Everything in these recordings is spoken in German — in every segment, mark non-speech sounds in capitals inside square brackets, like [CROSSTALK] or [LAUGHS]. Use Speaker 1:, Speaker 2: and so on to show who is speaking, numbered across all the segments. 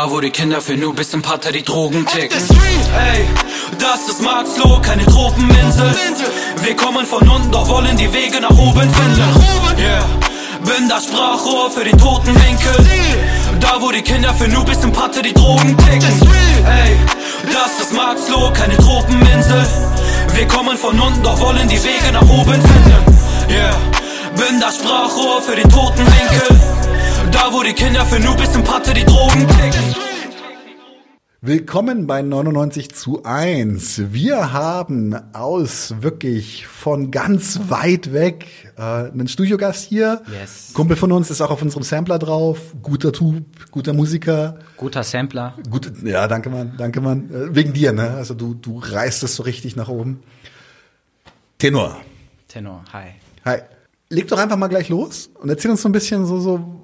Speaker 1: Da wo die Kinder für nur bis im Pater die Drogen ticken. Ey, das ist Marxloh, keine Tropeninsel. Wir kommen von unten, doch wollen die Wege nach oben finden. Yeah, bin das Sprachrohr für den toten Winkel. Da wo die Kinder für nur bis im Pater die Drogen ticken. Ey, das ist Marxloh, keine Tropeninsel. Wir kommen von unten, doch wollen die Wege nach oben finden. Yeah, bin das Sprachrohr für den toten Winkel da wo die Kinder für nur bis zum Patte die Drogen ticken.
Speaker 2: Willkommen bei 99 zu 1. Wir haben aus wirklich von ganz weit weg äh, einen Studiogast hier.
Speaker 3: Yes.
Speaker 2: Kumpel von uns ist auch auf unserem Sampler drauf. Guter Typ, guter Musiker.
Speaker 3: Guter Sampler.
Speaker 2: Gut, ja, danke Mann, danke Mann. Äh, wegen dir, ne? Also du, du reißt es so richtig nach oben. Tenor.
Speaker 3: Tenor, hi.
Speaker 2: Hi. Leg doch einfach mal gleich los und erzähl uns so ein bisschen so, so,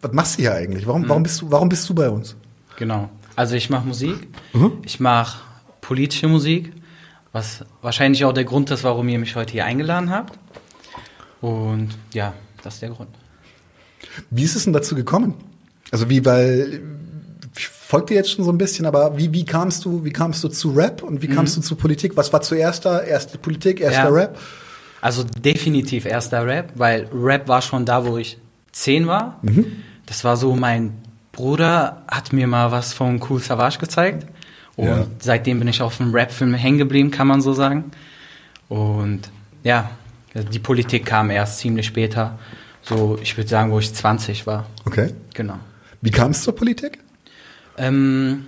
Speaker 2: was machst du hier eigentlich? Warum, warum bist du, warum bist du bei uns?
Speaker 3: Genau. Also ich mache Musik. Ich mache politische Musik, was wahrscheinlich auch der Grund ist, warum ihr mich heute hier eingeladen habt. Und ja, das ist der Grund.
Speaker 2: Wie ist es denn dazu gekommen? Also wie, weil ich folgte jetzt schon so ein bisschen, aber wie, wie kamst du, wie kamst du zu Rap und wie kamst du zu Politik? Was war zuerst da? Erste Politik, erster
Speaker 3: Ja.
Speaker 2: Rap?
Speaker 3: Also definitiv erster Rap, weil Rap war schon da, wo ich zehn war. Das war so, mein Bruder hat mir mal was von Cool Savage gezeigt. Und
Speaker 2: Ja.
Speaker 3: seitdem bin ich auf dem Rap-Film hängen geblieben, kann man so sagen. Und ja, die Politik kam erst ziemlich später. So, ich würde sagen, wo ich 20 war.
Speaker 2: Okay.
Speaker 3: Genau.
Speaker 2: Wie kam es zur Politik?
Speaker 3: Ähm,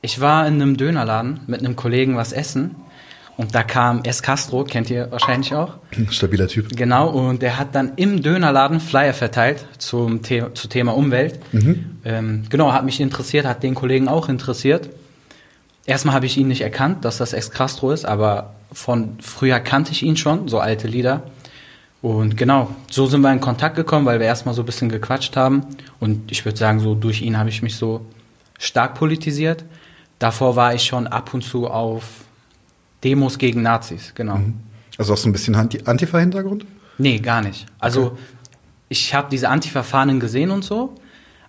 Speaker 3: ich war in einem Dönerladen mit einem Kollegen was essen. Und da kam S. Castro, kennt ihr wahrscheinlich auch. [CLEARS THROAT]
Speaker 2: Stabiler Typ.
Speaker 3: Genau, und der hat dann im Dönerladen Flyer verteilt zum, The zu Thema Umwelt. Ähm, genau, hat mich interessiert, hat den Kollegen auch interessiert. Erstmal habe ich ihn nicht erkannt, dass das Ex Castro ist, aber von früher kannte ich ihn schon, so alte Lieder. Und genau, so sind wir in Kontakt gekommen, weil wir erstmal so ein bisschen gequatscht haben. Und ich würde sagen, so durch ihn habe ich mich so stark politisiert. Davor war ich schon ab und zu auf Demos gegen Nazis, genau.
Speaker 2: Also auch so ein bisschen Anti- Antifa-Hintergrund?
Speaker 3: Nee, gar nicht. Also ich habe diese Antifa-Fahnen gesehen und so,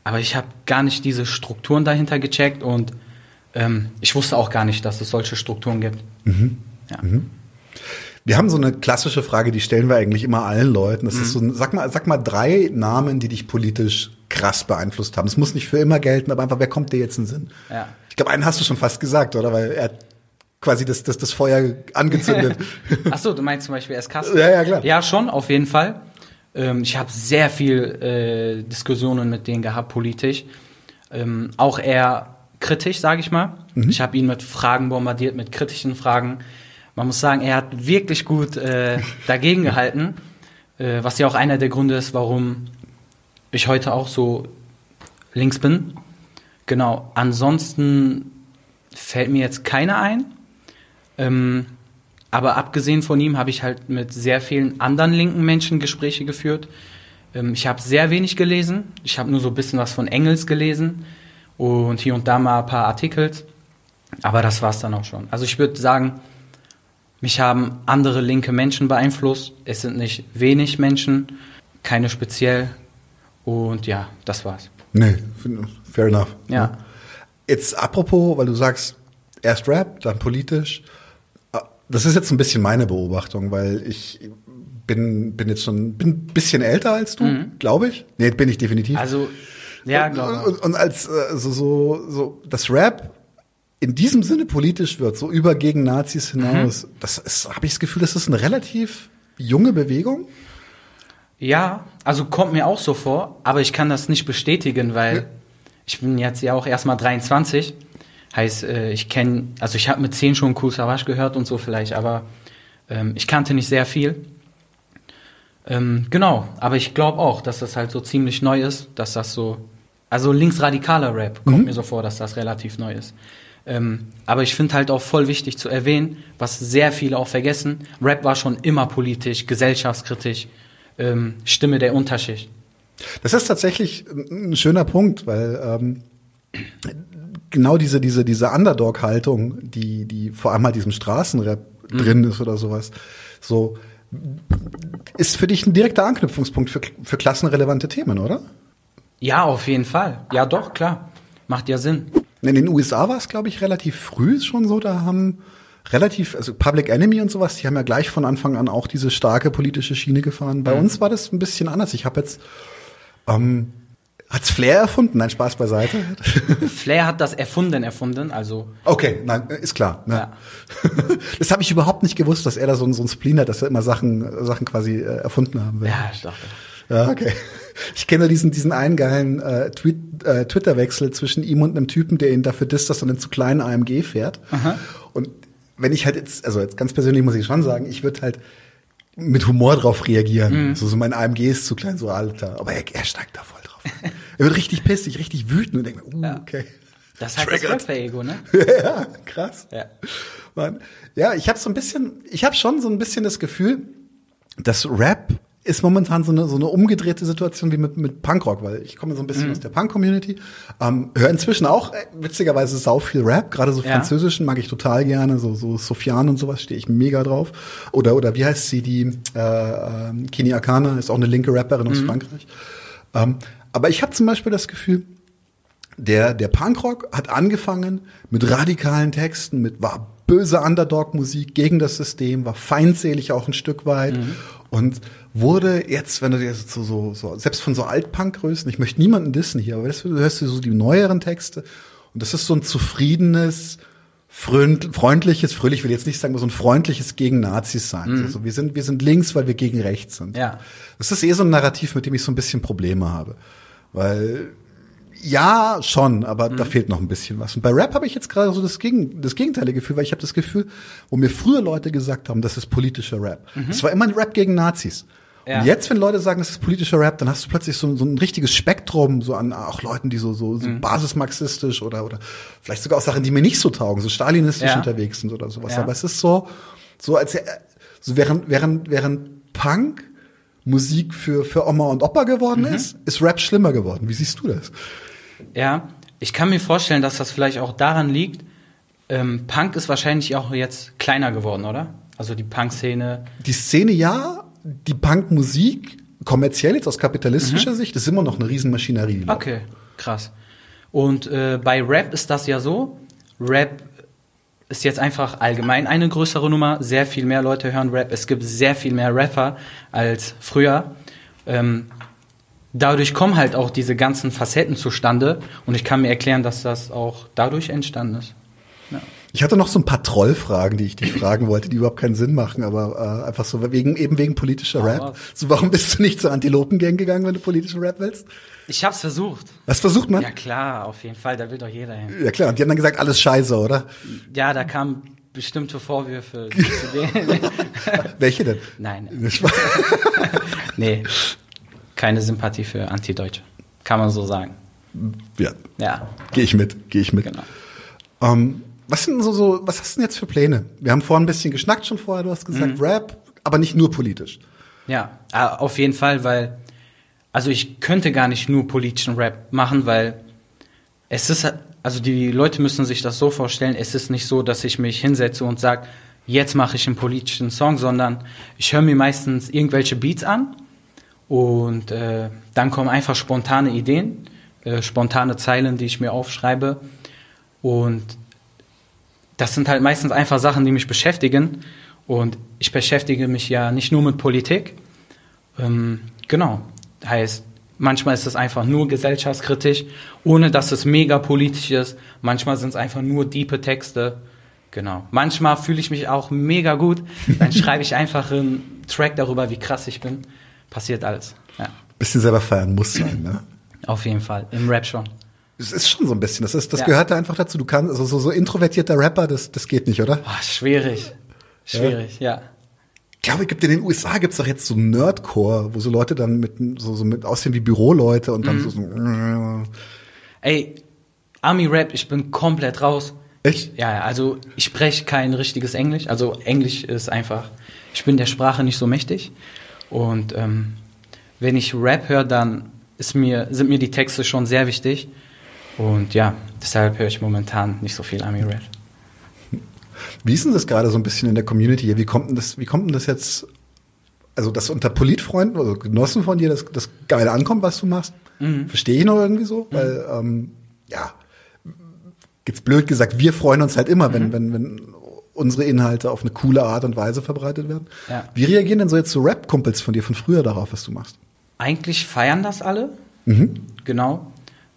Speaker 3: aber ich habe gar nicht diese Strukturen dahinter gecheckt und ähm, ich wusste auch gar nicht, dass es solche Strukturen gibt. Ja.
Speaker 2: Wir haben so eine klassische Frage, die stellen wir eigentlich immer allen Leuten. Das ist so, ein- sag mal, sag mal drei Namen, die dich politisch krass beeinflusst haben. Es muss nicht für immer gelten, aber einfach, wer kommt dir jetzt in den Sinn?
Speaker 3: Ja.
Speaker 2: Ich glaube, einen hast du schon fast gesagt, oder? Weil er quasi das, das, das Feuer angezündet. [LAUGHS]
Speaker 3: Achso, du meinst zum Beispiel erst Kasten?
Speaker 2: Ja, ja, klar.
Speaker 3: Ja, schon, auf jeden Fall. Ähm, ich habe sehr viel äh, Diskussionen mit denen gehabt, politisch. Ähm, auch eher kritisch, sage ich mal. Ich habe ihn mit Fragen bombardiert, mit kritischen Fragen. Man muss sagen, er hat wirklich gut äh, [LAUGHS] dagegen gehalten, äh, was ja auch einer der Gründe ist, warum ich heute auch so links bin. Genau. Ansonsten fällt mir jetzt keiner ein. Ähm, aber abgesehen von ihm habe ich halt mit sehr vielen anderen linken Menschen Gespräche geführt. Ähm, ich habe sehr wenig gelesen. Ich habe nur so ein bisschen was von Engels gelesen und hier und da mal ein paar Artikel. Aber das war's dann auch schon. Also ich würde sagen, mich haben andere linke Menschen beeinflusst. Es sind nicht wenig Menschen, keine speziell. Und ja, das war's.
Speaker 2: nee, fair enough.
Speaker 3: Ja.
Speaker 2: Jetzt apropos, weil du sagst, erst Rap, dann politisch. Das ist jetzt ein bisschen meine Beobachtung, weil ich bin, bin jetzt schon, bin ein bisschen älter als du, glaube ich. Nee, bin ich definitiv.
Speaker 3: Also, ja,
Speaker 2: und,
Speaker 3: glaube
Speaker 2: und, und als äh, so, so, das Rap in diesem Sinne politisch wird, so über gegen Nazis hinaus, das ist, habe ich das Gefühl, das ist eine relativ junge Bewegung.
Speaker 3: Ja, also kommt mir auch so vor, aber ich kann das nicht bestätigen, weil ich bin jetzt ja auch erstmal 23. Heißt, äh, ich kenne, also ich habe mit 10 schon Cool Savage gehört und so vielleicht, aber ähm, ich kannte nicht sehr viel. Ähm, genau, aber ich glaube auch, dass das halt so ziemlich neu ist, dass das so, also linksradikaler Rap kommt mir so vor, dass das relativ neu ist. Ähm, aber ich finde halt auch voll wichtig zu erwähnen, was sehr viele auch vergessen, Rap war schon immer politisch, gesellschaftskritisch, ähm, Stimme der Unterschicht.
Speaker 2: Das ist tatsächlich ein ein schöner Punkt, weil ähm, genau diese, diese, diese Underdog-Haltung, die, die vor allem halt diesem Straßenrap drin ist oder sowas, so ist für dich ein direkter Anknüpfungspunkt für, für klassenrelevante Themen, oder?
Speaker 3: Ja, auf jeden Fall. Ja, doch, klar. Macht ja Sinn.
Speaker 2: In den USA war es, glaube ich, relativ früh schon so. Da haben relativ, also Public Enemy und sowas, die haben ja gleich von Anfang an auch diese starke politische Schiene gefahren. Bei
Speaker 3: Mhm.
Speaker 2: uns war das ein bisschen anders. Ich habe jetzt, ähm, hat's Flair erfunden? Nein, Spaß beiseite. [LAUGHS]
Speaker 3: Flair hat das erfunden, erfunden, also
Speaker 2: Okay, nein, ist klar. Ne?
Speaker 3: Ja. [LAUGHS]
Speaker 2: Das habe ich überhaupt nicht gewusst, dass er da so, ein- so ein Spleen hat, dass er immer Sachen, Sachen quasi äh, erfunden haben will.
Speaker 3: ja, ich dachte.
Speaker 2: Ja, okay. Ich kenne diesen, diesen einen geilen äh, Tweet, äh, Twitter-Wechsel zwischen ihm und einem Typen, der ihn dafür disst, dass er einen zu kleinen AMG fährt. Und wenn ich halt jetzt, also jetzt ganz persönlich muss ich schon sagen, ich würde halt mit Humor drauf reagieren. So, so mein AMG ist zu klein, so alter. Aber er, er steigt da voll drauf. ein. Er wird richtig pissig, richtig wütend und denkt, mir, uh, okay.
Speaker 3: Das ist halt das. Rapper-Ego, ne? [LAUGHS]
Speaker 2: ja, krass.
Speaker 3: Ja.
Speaker 2: Mann. Ja, ich habe so ein bisschen, ich habe schon so ein bisschen das Gefühl, dass Rap ist momentan so eine, so eine umgedrehte Situation wie mit, mit Punkrock, weil ich komme so ein bisschen
Speaker 3: Mhm.
Speaker 2: aus der Punk-Community, ähm, höre inzwischen auch äh, witzigerweise sau viel Rap, gerade so
Speaker 3: Ja.
Speaker 2: französischen mag ich total gerne, so, so Sofiane und sowas stehe ich mega drauf. Oder, oder wie heißt sie, die äh, ähm, Kini Akana, ist auch eine linke Rapperin
Speaker 3: Mhm.
Speaker 2: aus Frankreich. Ähm, aber ich habe zum Beispiel das Gefühl, der, der Punkrock hat angefangen mit radikalen Texten, mit war böse Underdog-Musik gegen das System, war feindselig auch ein Stück weit und wurde jetzt, wenn du dir so, so, so selbst von so Altpunk-Größen, ich möchte niemanden dissen hier, aber das, du hörst dir so die neueren Texte und das ist so ein zufriedenes, freundliches, fröhlich will jetzt nicht sagen, so ein freundliches gegen Nazis sein. Also wir sind, wir sind links, weil wir gegen rechts sind.
Speaker 3: Ja.
Speaker 2: Das ist eh so ein Narrativ, mit dem ich so ein bisschen Probleme habe. Weil ja, schon, aber da fehlt noch ein bisschen was. Und bei Rap habe ich jetzt gerade so das, Gegen, das gegenteilige Gefühl, weil ich habe das Gefühl, wo mir früher Leute gesagt haben, das ist politischer Rap. Es war immer ein Rap gegen Nazis.
Speaker 3: Ja.
Speaker 2: Und jetzt, wenn Leute sagen, das ist politischer Rap, dann hast du plötzlich so, so ein richtiges Spektrum, so an auch Leuten, die so, so, so basismarxistisch oder, oder vielleicht sogar auch Sachen, die mir nicht so taugen, so stalinistisch
Speaker 3: Ja.
Speaker 2: unterwegs sind oder sowas.
Speaker 3: Ja.
Speaker 2: Aber es ist so, so als so während, während, während Punk Musik für, für Oma und Opa geworden ist, ist Rap schlimmer geworden. Wie siehst du das?
Speaker 3: Ja, ich kann mir vorstellen, dass das vielleicht auch daran liegt, ähm, Punk ist wahrscheinlich auch jetzt kleiner geworden, oder? Also die Punk-Szene.
Speaker 2: Die Szene ja, die Punkmusik, kommerziell jetzt aus kapitalistischer Sicht, ist immer noch eine Riesenmaschinerie.
Speaker 3: Okay, krass. Und äh, bei Rap ist das ja so. Rap ist jetzt einfach allgemein eine größere Nummer. Sehr viel mehr Leute hören Rap. Es gibt sehr viel mehr Rapper als früher. Ähm, dadurch kommen halt auch diese ganzen Facetten zustande. Und ich kann mir erklären, dass das auch dadurch entstanden ist.
Speaker 2: Ich hatte noch so ein paar Trollfragen, die ich dich fragen wollte, die überhaupt keinen Sinn machen, aber äh, einfach so wegen eben wegen politischer Rap.
Speaker 3: raus.
Speaker 2: So, warum bist du nicht zur Antilopengang gegangen, wenn du politischen Rap willst?
Speaker 3: Ich hab's versucht.
Speaker 2: Was versucht man?
Speaker 3: Ja klar, auf jeden Fall. Da will doch jeder hin.
Speaker 2: Ja klar, und die haben dann gesagt, alles scheiße, oder?
Speaker 3: Ja, da kamen bestimmte Vorwürfe [LAUGHS] zu denen. [LAUGHS]
Speaker 2: Welche denn?
Speaker 3: Nein, [LAUGHS] nee. Keine Sympathie für Antideutsche. Kann man so sagen.
Speaker 2: ja,
Speaker 3: Ja,
Speaker 2: gehe ich mit, gehe ich mit.
Speaker 3: genau.
Speaker 2: Ähm, was sind so, so, was hast du denn jetzt für Pläne? Wir haben vorhin ein bisschen geschnackt schon vorher, du hast gesagt
Speaker 3: Mhm.
Speaker 2: Rap, aber nicht nur politisch.
Speaker 3: Ja, äh, auf jeden Fall, weil, also ich könnte gar nicht nur politischen Rap machen, weil es ist, also die Leute müssen sich das so vorstellen, es ist nicht so, dass ich mich hinsetze und sage, jetzt mache ich einen politischen Song, sondern ich höre mir meistens irgendwelche Beats an und äh, dann kommen einfach spontane Ideen, äh, spontane Zeilen, die ich mir aufschreibe und das sind halt meistens einfach Sachen, die mich beschäftigen. Und ich beschäftige mich ja nicht nur mit Politik. Ähm, genau. Heißt, manchmal ist es einfach nur gesellschaftskritisch, ohne dass es mega politisch ist. Manchmal sind es einfach nur diepe Texte. Genau. Manchmal fühle ich mich auch mega gut. Dann [LAUGHS] schreibe ich einfach einen Track darüber, wie krass ich bin. Passiert alles. Ja.
Speaker 2: Bisschen selber feiern muss sein, ne?
Speaker 3: Auf jeden Fall. Im Rap schon.
Speaker 2: Es ist schon so ein bisschen, das ist, das
Speaker 3: Ja.
Speaker 2: gehört da einfach dazu. Du kannst, also so, so introvertierter Rapper, das, das geht nicht, oder?
Speaker 3: Boah, schwierig. Schwierig, ja.
Speaker 2: Ich glaube, es gibt in den USA gibt's doch jetzt so Nerdcore, wo so Leute dann mit so, so mit aussehen wie Büroleute und dann
Speaker 3: Mhm.
Speaker 2: so, so
Speaker 3: Ey, Army-Rap, ich bin komplett raus.
Speaker 2: Echt?
Speaker 3: Ja, ja, also ich spreche kein richtiges Englisch. Also Englisch ist einfach, ich bin der Sprache nicht so mächtig. Und ähm, wenn ich Rap höre, dann ist mir, sind mir die Texte schon sehr wichtig. Und ja, deshalb höre ich momentan nicht so viel Army-Rap.
Speaker 2: Wie ist denn das gerade so ein bisschen in der Community hier? Wie kommt denn das, wie kommt denn das jetzt, also dass unter Politfreunden oder Genossen von dir das, das geil ankommt, was du machst?
Speaker 3: Mhm.
Speaker 2: Verstehe ich noch irgendwie so? Weil, ähm, ja, jetzt blöd gesagt, wir freuen uns halt immer, wenn, wenn, wenn unsere Inhalte auf eine coole Art und Weise verbreitet werden.
Speaker 3: Ja.
Speaker 2: Wie reagieren denn so jetzt so Rap-Kumpels von dir von früher darauf, was du machst?
Speaker 3: Eigentlich feiern das alle. Genau.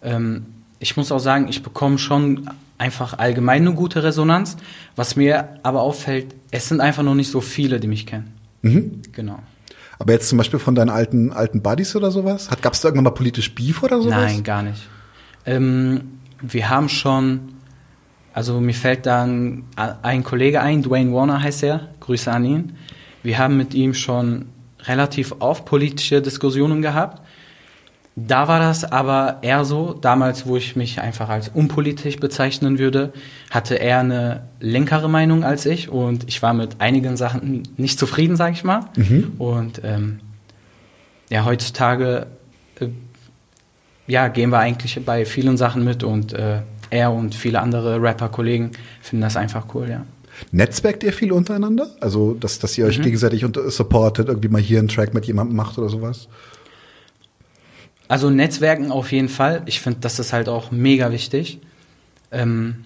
Speaker 3: Ähm, ich muss auch sagen, ich bekomme schon einfach allgemein eine gute Resonanz. Was mir aber auffällt, es sind einfach noch nicht so viele, die mich kennen. Genau.
Speaker 2: Aber jetzt zum Beispiel von deinen alten, alten Buddies oder sowas? Hat, gab's da irgendwann mal politisch Beef oder sowas?
Speaker 3: Nein, gar nicht. Ähm, wir haben schon, also mir fällt dann ein Kollege ein, Dwayne Warner heißt er, Grüße an ihn. Wir haben mit ihm schon relativ oft politische Diskussionen gehabt. Da war das aber eher so, damals, wo ich mich einfach als unpolitisch bezeichnen würde, hatte er eine linkere Meinung als ich und ich war mit einigen Sachen nicht zufrieden, sage ich mal. Und ähm, ja, heutzutage äh, ja, gehen wir eigentlich bei vielen Sachen mit und äh, er und viele andere Rapper-Kollegen finden das einfach cool, ja.
Speaker 2: Netzwerkt ihr viel untereinander? Also, dass, dass ihr euch gegenseitig unter supportet, irgendwie mal hier einen Track mit jemandem macht oder sowas?
Speaker 3: Also Netzwerken auf jeden Fall. Ich finde, das ist halt auch mega wichtig. Ähm,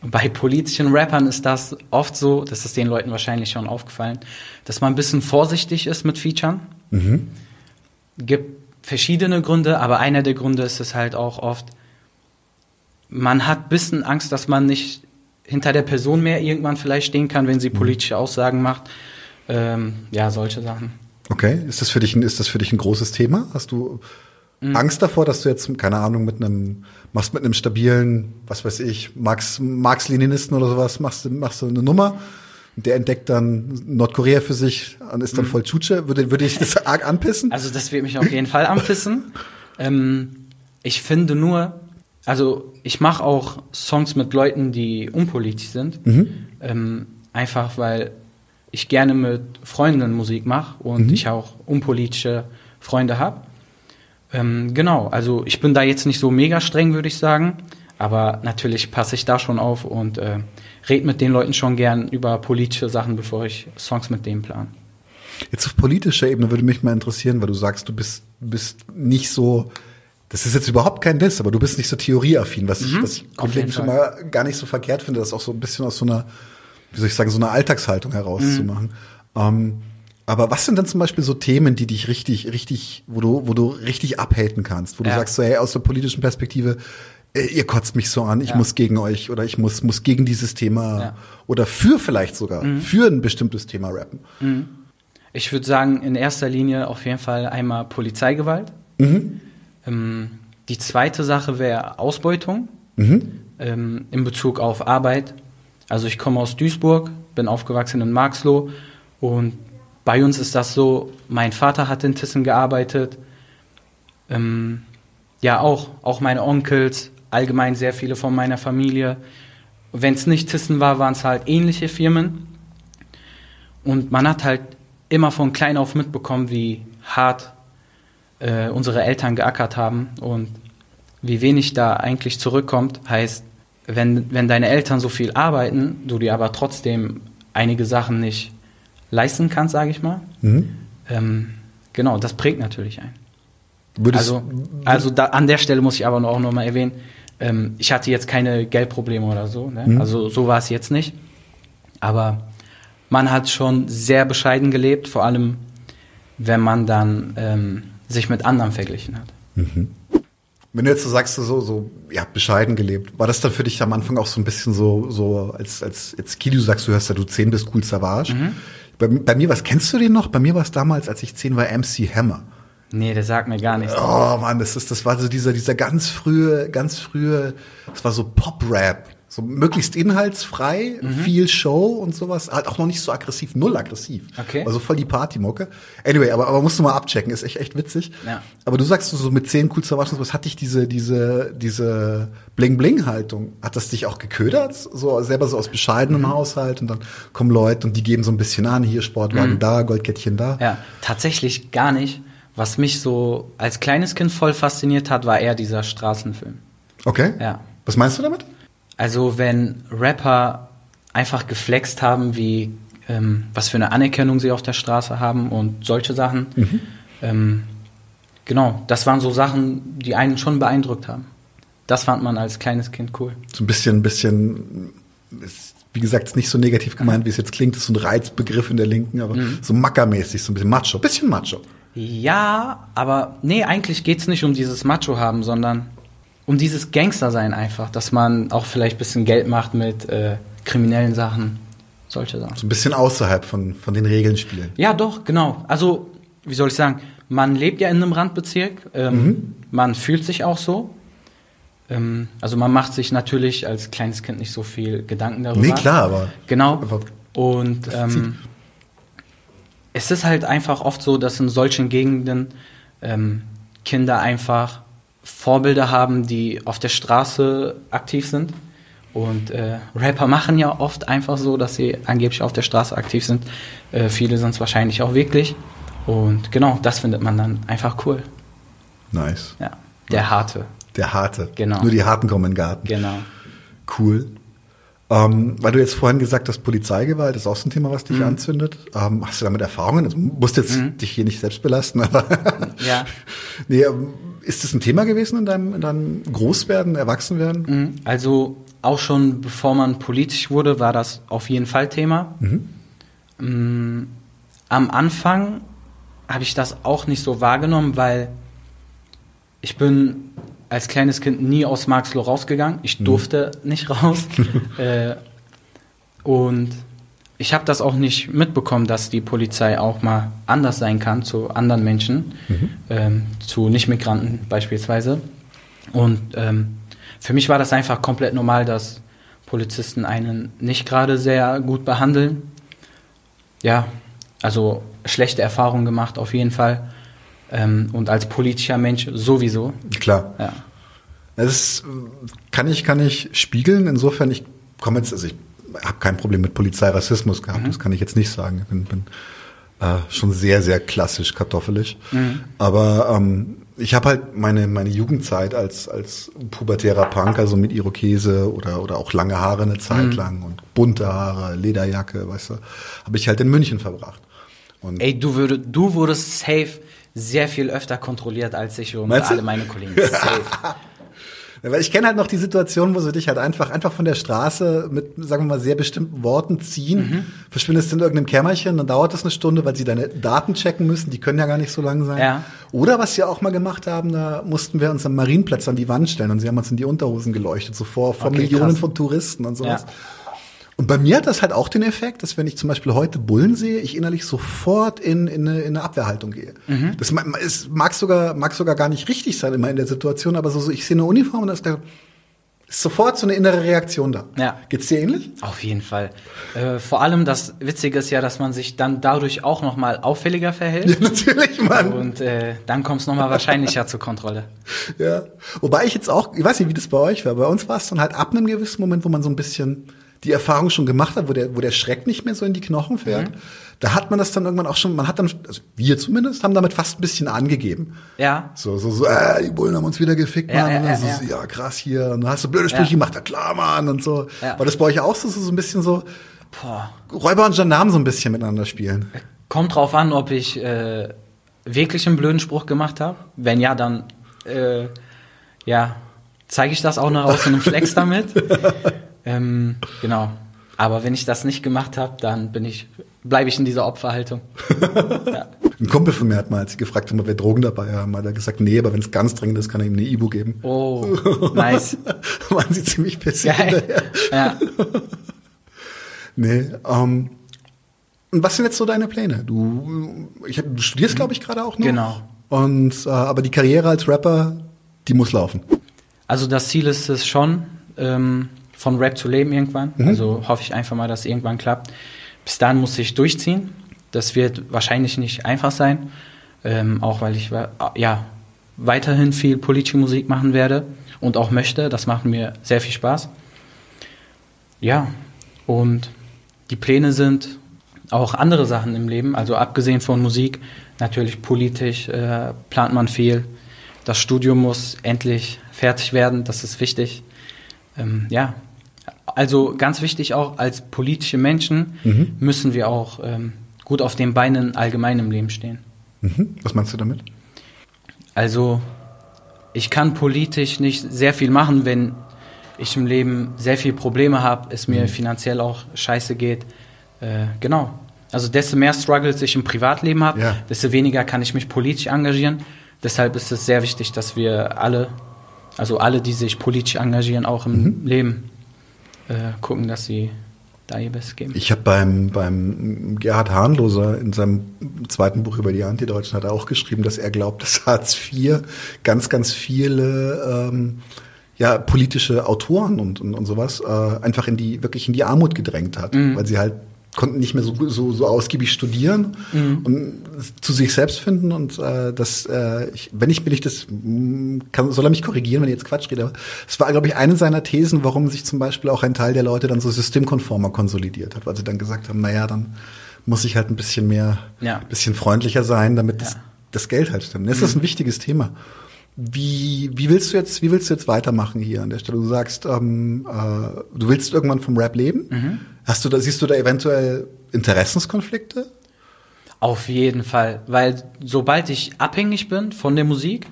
Speaker 3: bei politischen Rappern ist das oft so, das ist den Leuten wahrscheinlich schon aufgefallen, dass man ein bisschen vorsichtig ist mit Featuren. Gibt verschiedene Gründe, aber einer der Gründe ist es halt auch oft, man hat ein bisschen Angst, dass man nicht hinter der Person mehr irgendwann vielleicht stehen kann, wenn sie politische Aussagen macht. Ähm, ja, solche Sachen.
Speaker 2: Okay. Ist das für dich ein, ist das für dich ein großes Thema? Hast du Angst davor, dass du jetzt, keine Ahnung, mit einem, machst mit einem stabilen, was weiß ich, Marx, Marx-Leninisten oder sowas, machst, du- machst du eine Nummer und der entdeckt dann Nordkorea für sich und ist dann voll Tschutsche? Würde, würde ich das [LAUGHS] arg anpissen?
Speaker 3: Also das wird mich auf jeden Fall anpissen. Ähm, ich finde nur, also ich mache auch Songs mit Leuten, die unpolitisch sind. Ähm, einfach weil ich gerne mit Freunden Musik mache und ich auch unpolitische Freunde habe. Ähm, genau, also ich bin da jetzt nicht so mega streng, würde ich sagen. Aber natürlich passe ich da schon auf und äh, red mit den Leuten schon gern über politische Sachen, bevor ich Songs mit denen plan.
Speaker 2: Jetzt auf politischer Ebene würde mich mal interessieren, weil du sagst, du bist, bist nicht so, das ist jetzt überhaupt kein Diss, aber du bist nicht so theorieaffin, was ich, was ich
Speaker 3: Mhm. auf
Speaker 2: grundlegend
Speaker 3: jeden
Speaker 2: schon mal gar nicht so verkehrt finde, das auch so ein bisschen aus so einer, wie soll ich sagen, so einer Alltagshaltung herauszumachen.
Speaker 3: Mhm.
Speaker 2: Ähm, aber was sind denn zum Beispiel so Themen, die dich richtig, richtig, wo du, wo du richtig abhaten kannst, wo du
Speaker 3: Ja.
Speaker 2: sagst, so, hey, aus der politischen Perspektive, äh, ihr kotzt mich so an, ich
Speaker 3: Ja.
Speaker 2: muss gegen euch oder ich muss, muss gegen dieses Thema
Speaker 3: Ja. Mhm.
Speaker 2: oder für vielleicht sogar, für ein bestimmtes Thema rappen.
Speaker 3: Ich würde sagen, in erster Linie auf jeden Fall einmal Polizeigewalt. Ähm, die zweite Sache wäre Ausbeutung ähm, in Bezug auf Arbeit. Also ich komme aus Duisburg, bin aufgewachsen in Marxloh und bei uns ist das so, mein Vater hat in Tissen gearbeitet, ähm, ja auch, auch meine Onkels, allgemein sehr viele von meiner Familie. Wenn es nicht Tissen war, waren es halt ähnliche Firmen. Und man hat halt immer von klein auf mitbekommen, wie hart äh, unsere Eltern geackert haben und wie wenig da eigentlich zurückkommt. Heißt, wenn, wenn deine Eltern so viel arbeiten, du dir aber trotzdem einige Sachen nicht leisten kannst, sage ich mal. Ähm, genau, das prägt natürlich ein.
Speaker 2: Würdest,
Speaker 3: Also, also da, an der Stelle muss ich aber auch noch mal erwähnen, ähm, ich hatte jetzt keine Geldprobleme oder so. Ne? Also so war es jetzt nicht. Aber man hat schon sehr bescheiden gelebt, vor allem wenn man dann ähm, sich mit anderen verglichen hat.
Speaker 2: Wenn du jetzt so sagst, so, so, ja, bescheiden gelebt, war das dann für dich am Anfang auch so ein bisschen so, so, als, als, jetzt Kili, du sagst, du hörst ja, du 10 bist cool Savage. Bei, bei mir, was kennst du den noch? Bei mir war es damals, als ich 10 war, MC Hammer.
Speaker 3: Nee, der sagt mir gar nichts.
Speaker 2: Oh Mann, das ist, das war so dieser, dieser ganz frühe, ganz frühe, das war so Pop-Rap. So möglichst inhaltsfrei, viel Show und sowas. Halt auch noch nicht so aggressiv, null aggressiv.
Speaker 3: Okay.
Speaker 2: Also voll die Partymucke. Anyway, aber, aber musst du mal abchecken, ist echt, echt witzig.
Speaker 3: Ja.
Speaker 2: Aber du sagst so mit zehn cool zerwaschen, was hat dich diese, diese, diese Bling-Bling-Haltung? Hat das dich auch geködert? So selber so aus bescheidenem
Speaker 3: Mhm.
Speaker 2: Haushalt und dann kommen Leute und die geben so ein bisschen an, hier Sportwagen da, Goldkettchen da.
Speaker 3: Mhm. Ja, tatsächlich gar nicht. Was mich so als kleines Kind voll fasziniert hat, war eher dieser Straßenfilm.
Speaker 2: Okay.
Speaker 3: Ja.
Speaker 2: Was meinst du damit?
Speaker 3: Also wenn Rapper einfach geflext haben, wie ähm, was für eine Anerkennung sie auf der Straße haben und solche Sachen. Ähm, genau, das waren so Sachen, die einen schon beeindruckt haben. Das fand man als kleines Kind cool.
Speaker 2: So ein bisschen, ein bisschen, ist, wie gesagt, ist nicht so negativ gemeint, wie es jetzt klingt, ist so ein Reizbegriff in der Linken, aber
Speaker 3: Mhm.
Speaker 2: so mackermäßig, so ein bisschen macho, bisschen macho.
Speaker 3: Ja, aber nee, eigentlich geht's nicht um dieses Macho haben, sondern um dieses Gangster-Sein einfach, dass man auch vielleicht ein bisschen Geld macht mit äh, kriminellen Sachen, solche Sachen.
Speaker 2: So ein bisschen außerhalb von, von den Regeln spielen.
Speaker 3: Ja, doch, genau. Also, wie soll ich sagen, man lebt ja in einem Randbezirk, ähm, man fühlt sich auch so. Ähm, also man macht sich natürlich als kleines Kind nicht so viel Gedanken darüber.
Speaker 2: Nee, klar, aber
Speaker 3: Genau.
Speaker 2: Aber
Speaker 3: Und ähm, es ist halt einfach oft so, dass in solchen Gegenden ähm, Kinder einfach Vorbilder haben, die auf der Straße aktiv sind. Und äh, Rapper machen ja oft einfach so, dass sie angeblich auf der Straße aktiv sind. Äh, viele sind es wahrscheinlich auch wirklich. Und genau, das findet man dann einfach cool.
Speaker 2: nice.
Speaker 3: Ja, der Harte.
Speaker 2: Der Harte.
Speaker 3: Genau.
Speaker 2: Nur die Harten kommen in den Garten.
Speaker 3: Genau.
Speaker 2: Cool. Ähm, weil du jetzt vorhin gesagt hast, Polizeigewalt ist auch so ein Thema, was dich
Speaker 3: Mhm.
Speaker 2: anzündet. Ähm, hast du damit Erfahrungen? Also, du musst jetzt dich hier nicht selbst belasten, aber
Speaker 3: Ja. [LAUGHS]
Speaker 2: nee, ähm, ist das ein Thema gewesen in deinem, in deinem Großwerden, Erwachsenwerden?
Speaker 3: Mhm. Also auch schon bevor man politisch wurde, war das auf jeden Fall Thema. Mm, Am Anfang habe ich das auch nicht so wahrgenommen, weil ich bin als kleines Kind nie aus Marxloh rausgegangen. Ich durfte nicht raus. [LAUGHS] äh, und ich habe das auch nicht mitbekommen, dass die Polizei auch mal anders sein kann zu anderen Menschen, ähm, zu Nichtmigranten beispielsweise. Und ähm, für mich war das einfach komplett normal, dass Polizisten einen nicht gerade sehr gut behandeln. Ja, also schlechte Erfahrungen gemacht auf jeden Fall. Ähm, und als politischer Mensch sowieso.
Speaker 2: Klar.
Speaker 3: Ja.
Speaker 2: Das kann ich, kann ich spiegeln. Insofern, ich komme jetzt, also ich habe kein Problem mit Polizeirassismus gehabt, das kann ich jetzt nicht sagen. Ich bin, bin äh, schon sehr, sehr klassisch kartoffelig. Aber ähm, ich habe halt meine, meine Jugendzeit als, als pubertärer Punk, also mit Irokese oder, oder auch lange Haare eine Zeit lang und bunte Haare, Lederjacke, weißt du, habe ich halt in München verbracht. Und
Speaker 3: Ey, du, würde, du wurdest safe sehr viel öfter kontrolliert als ich und alle meine Kollegen. Safe. [LAUGHS]
Speaker 2: Weil ich kenne halt noch die Situation, wo sie dich halt einfach, einfach von der Straße mit, sagen wir mal, sehr bestimmten Worten ziehen,
Speaker 3: Mhm.
Speaker 2: verschwindest in irgendeinem Kämmerchen, dann dauert das eine Stunde, weil sie deine Daten checken müssen, die können ja gar nicht so lang sein.
Speaker 3: Ja.
Speaker 2: Oder was sie auch mal gemacht haben, da mussten wir uns am Marienplatz an die Wand stellen und sie haben uns in die Unterhosen geleuchtet, so vor, vor
Speaker 3: Okay,
Speaker 2: Millionen
Speaker 3: krass.
Speaker 2: von Touristen und sowas.
Speaker 3: Ja.
Speaker 2: Und bei mir hat das halt auch den Effekt, dass wenn ich zum Beispiel heute Bullen sehe, ich innerlich sofort in, in, eine, in eine Abwehrhaltung gehe.
Speaker 3: Mhm.
Speaker 2: Das es mag sogar, mag sogar gar nicht richtig sein immer in der Situation, aber so, so ich sehe eine Uniform und da ist, der, ist sofort so eine innere Reaktion da.
Speaker 3: Ja.
Speaker 2: Geht's dir ähnlich?
Speaker 3: Auf jeden Fall. Äh, vor allem das Witzige ist ja, dass man sich dann dadurch auch noch mal auffälliger verhält. [LAUGHS]
Speaker 2: Ja, natürlich, Mann.
Speaker 3: Und äh, dann kommt es nochmal wahrscheinlicher [LAUGHS] zur Kontrolle.
Speaker 2: Ja. Wobei ich jetzt auch, ich weiß nicht, wie das bei euch war. Bei uns war es dann halt ab einem gewissen Moment, wo man so ein bisschen die Erfahrung schon gemacht hat, wo der, wo der Schreck nicht mehr so in die Knochen fährt.
Speaker 3: Mhm.
Speaker 2: Da hat man das dann irgendwann auch schon, man hat dann, also wir zumindest, haben damit fast ein bisschen angegeben.
Speaker 3: Ja.
Speaker 2: So, so, so, äh, die Bullen haben uns wieder gefickt,
Speaker 3: Ja,
Speaker 2: Mann.
Speaker 3: ja, ja,
Speaker 2: so,
Speaker 3: ja.
Speaker 2: so, ja, krass hier. Und dann hast du blöde Sprüche
Speaker 3: Ja.
Speaker 2: gemacht, ja klar, Mann, und so.
Speaker 3: Ja.
Speaker 2: War das bei euch auch so, so, so ein bisschen so,
Speaker 3: Boah.
Speaker 2: Räuber und Gendarmen so ein bisschen miteinander spielen?
Speaker 3: Kommt drauf an, ob ich äh, wirklich einen blöden Spruch gemacht habe. Wenn ja, dann äh, ja, zeige ich das auch nach außen im Flex [LAUGHS] damit. Ähm, genau. Aber wenn ich das nicht gemacht habe, dann bin ich, bleibe ich in dieser Opferhaltung. [LAUGHS] ja.
Speaker 2: Ein Kumpel von mir hat mal, als ich gefragt habe, ob wir Drogen dabei haben, hat er gesagt, nee, aber wenn es ganz dringend ist, kann er ihm eine Ibu geben.
Speaker 3: Oh, [LAUGHS] nice.
Speaker 2: Waren sie ziemlich pissig hinterher.
Speaker 3: Ja. [LAUGHS]
Speaker 2: Nee, ähm, und was sind jetzt so deine Pläne? Du, ich, du studierst, glaube ich, gerade auch noch.
Speaker 3: Genau.
Speaker 2: Und, äh, aber die Karriere als Rapper, die muss laufen.
Speaker 3: Also das Ziel ist es schon, ähm, von Rap zu leben irgendwann. Also hoffe ich einfach mal, dass es irgendwann klappt. Bis dahin muss ich durchziehen. Das wird wahrscheinlich nicht einfach sein, ähm, auch weil ich wa- ja weiterhin viel politische Musik machen werde und auch möchte. Das macht mir sehr viel Spaß. Ja, und die Pläne sind auch andere Sachen im Leben, also abgesehen von Musik, natürlich politisch äh, plant man viel. Das Studium muss endlich fertig werden, das ist wichtig. Ähm, ja, also ganz wichtig auch, als politische Menschen
Speaker 2: Mhm.
Speaker 3: müssen wir auch ähm, gut auf den Beinen allgemein im Leben stehen.
Speaker 2: Mhm. Was meinst du damit?
Speaker 3: Also ich kann politisch nicht sehr viel machen, wenn ich im Leben sehr viele Probleme habe, es mir finanziell auch scheiße geht. Äh, genau. Also desto mehr Struggles ich im Privatleben habe,
Speaker 2: Ja.
Speaker 3: desto weniger kann ich mich politisch engagieren. Deshalb ist es sehr wichtig, dass wir alle, also alle, die sich politisch engagieren, auch im Leben äh, gucken, dass sie da ihr Bestes geben.
Speaker 2: Ich habe beim, beim Gerhard Hahnloser in seinem zweiten Buch über die Antideutschen hat er auch geschrieben, dass er glaubt, dass Hartz IV ganz, ganz viele ähm, ja, politische Autoren und, und, und sowas äh, einfach in die, wirklich in die Armut gedrängt hat, weil sie halt konnten nicht mehr so, so, so ausgiebig studieren und zu sich selbst finden und äh, das, äh, ich, wenn ich, wenn ich das, mh, kann, soll er mich korrigieren, wenn ich jetzt Quatsch rede, aber es war, glaube ich, eine seiner Thesen, warum sich zum Beispiel auch ein Teil der Leute dann so systemkonformer konsolidiert hat, weil sie dann gesagt haben, naja, dann muss ich halt ein bisschen mehr,
Speaker 3: Ja.
Speaker 2: ein bisschen freundlicher sein, damit das,
Speaker 3: Ja.
Speaker 2: das Geld halt stimmt. Das ist ein wichtiges Thema. Wie, wie willst du jetzt, wie willst du jetzt weitermachen hier an der Stelle? Du sagst, ähm, äh, du willst irgendwann vom Rap leben. Hast du da, siehst du da eventuell Interessenskonflikte?
Speaker 3: Auf jeden Fall, weil sobald ich abhängig bin von der Musik,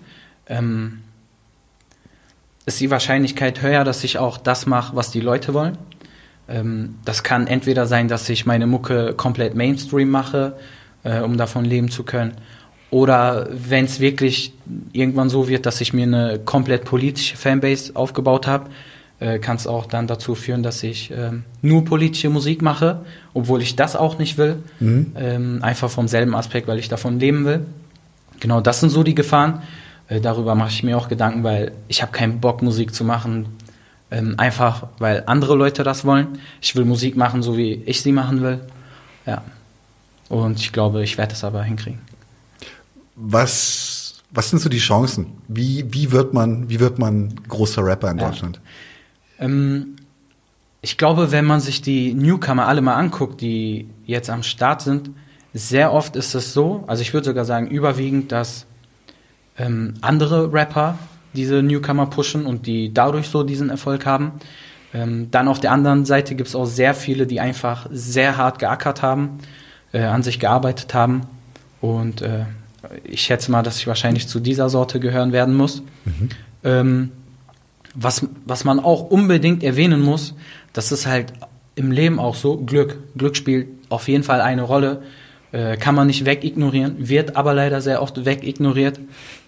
Speaker 3: ähm, ist die Wahrscheinlichkeit höher, dass ich auch das mache, was die Leute wollen. Ähm, das kann entweder sein, dass ich meine Mucke komplett Mainstream mache, äh, um davon leben zu können. Oder wenn es wirklich irgendwann so wird, dass ich mir eine komplett politische Fanbase aufgebaut habe, äh, kann es auch dann dazu führen, dass ich ähm, nur politische Musik mache, obwohl ich das auch nicht will. Ähm, einfach vom selben Aspekt, weil ich davon leben will. Genau, das sind so die Gefahren. Äh, darüber mache ich mir auch Gedanken, weil ich habe keinen Bock, Musik zu machen. Ähm, einfach, weil andere Leute das wollen. Ich will Musik machen, so wie ich sie machen will. Ja. Und ich glaube, ich werde es aber hinkriegen.
Speaker 2: Was, was sind so die Chancen? Wie, wie wird man, wie wird man großer Rapper in
Speaker 3: Ja.
Speaker 2: Deutschland?
Speaker 3: Ähm, ich glaube, wenn man sich die Newcomer alle mal anguckt, die jetzt am Start sind, sehr oft ist es so, also ich würde sogar sagen überwiegend, dass ähm, andere Rapper diese Newcomer pushen und die dadurch so diesen Erfolg haben. Ähm, dann auf der anderen Seite gibt es auch sehr viele, die einfach sehr hart geackert haben, äh, an sich gearbeitet haben und äh, ich schätze mal, dass ich wahrscheinlich zu dieser Sorte gehören werden muss. Ähm, was, was man auch unbedingt erwähnen muss, das ist halt im Leben auch so, Glück. Glück spielt auf jeden Fall eine Rolle, äh, kann man nicht wegignorieren, wird aber leider sehr oft wegignoriert.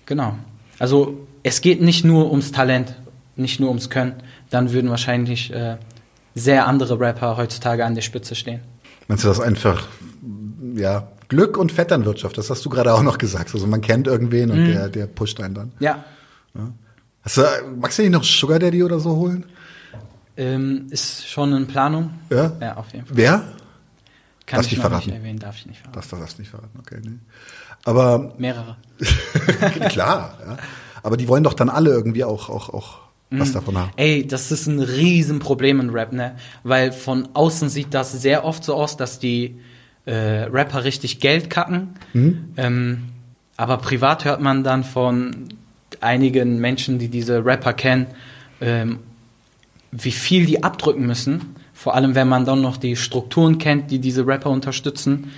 Speaker 3: Genau. Also es geht nicht nur ums Talent, nicht nur ums Können, dann würden wahrscheinlich äh, sehr andere Rapper heutzutage an der Spitze stehen.
Speaker 2: Meinst du das einfach, ja, Glück und Vetternwirtschaft, das hast du gerade auch noch gesagt. Also man kennt irgendwen und der, der pusht einen dann.
Speaker 3: Ja,
Speaker 2: Hast du, magst du nicht noch Sugar Daddy oder so holen?
Speaker 3: ähm, ist schon in Planung.
Speaker 2: Ja?
Speaker 3: Ja, auf jeden Fall.
Speaker 2: Wer?
Speaker 3: Kann
Speaker 2: Darfst
Speaker 3: ich
Speaker 2: nicht
Speaker 3: noch
Speaker 2: verraten.
Speaker 3: nicht erwähnen, darf ich nicht verraten.
Speaker 2: Das, das darfst du nicht verraten, okay. Nee. Aber
Speaker 3: Mehrere. [LAUGHS]
Speaker 2: klar, ja. Aber die wollen doch dann alle irgendwie auch, auch, auch was davon haben.
Speaker 3: Ey, das ist ein Riesenproblem in Rap, ne? Weil von außen sieht das sehr oft so aus, dass die äh, Rapper richtig Geld kacken. Ähm, aber privat hört man dann von einigen Menschen, die diese Rapper kennen, ähm, wie viel die abdrücken müssen. Vor allem, wenn man dann noch die Strukturen kennt, die diese Rapper unterstützen.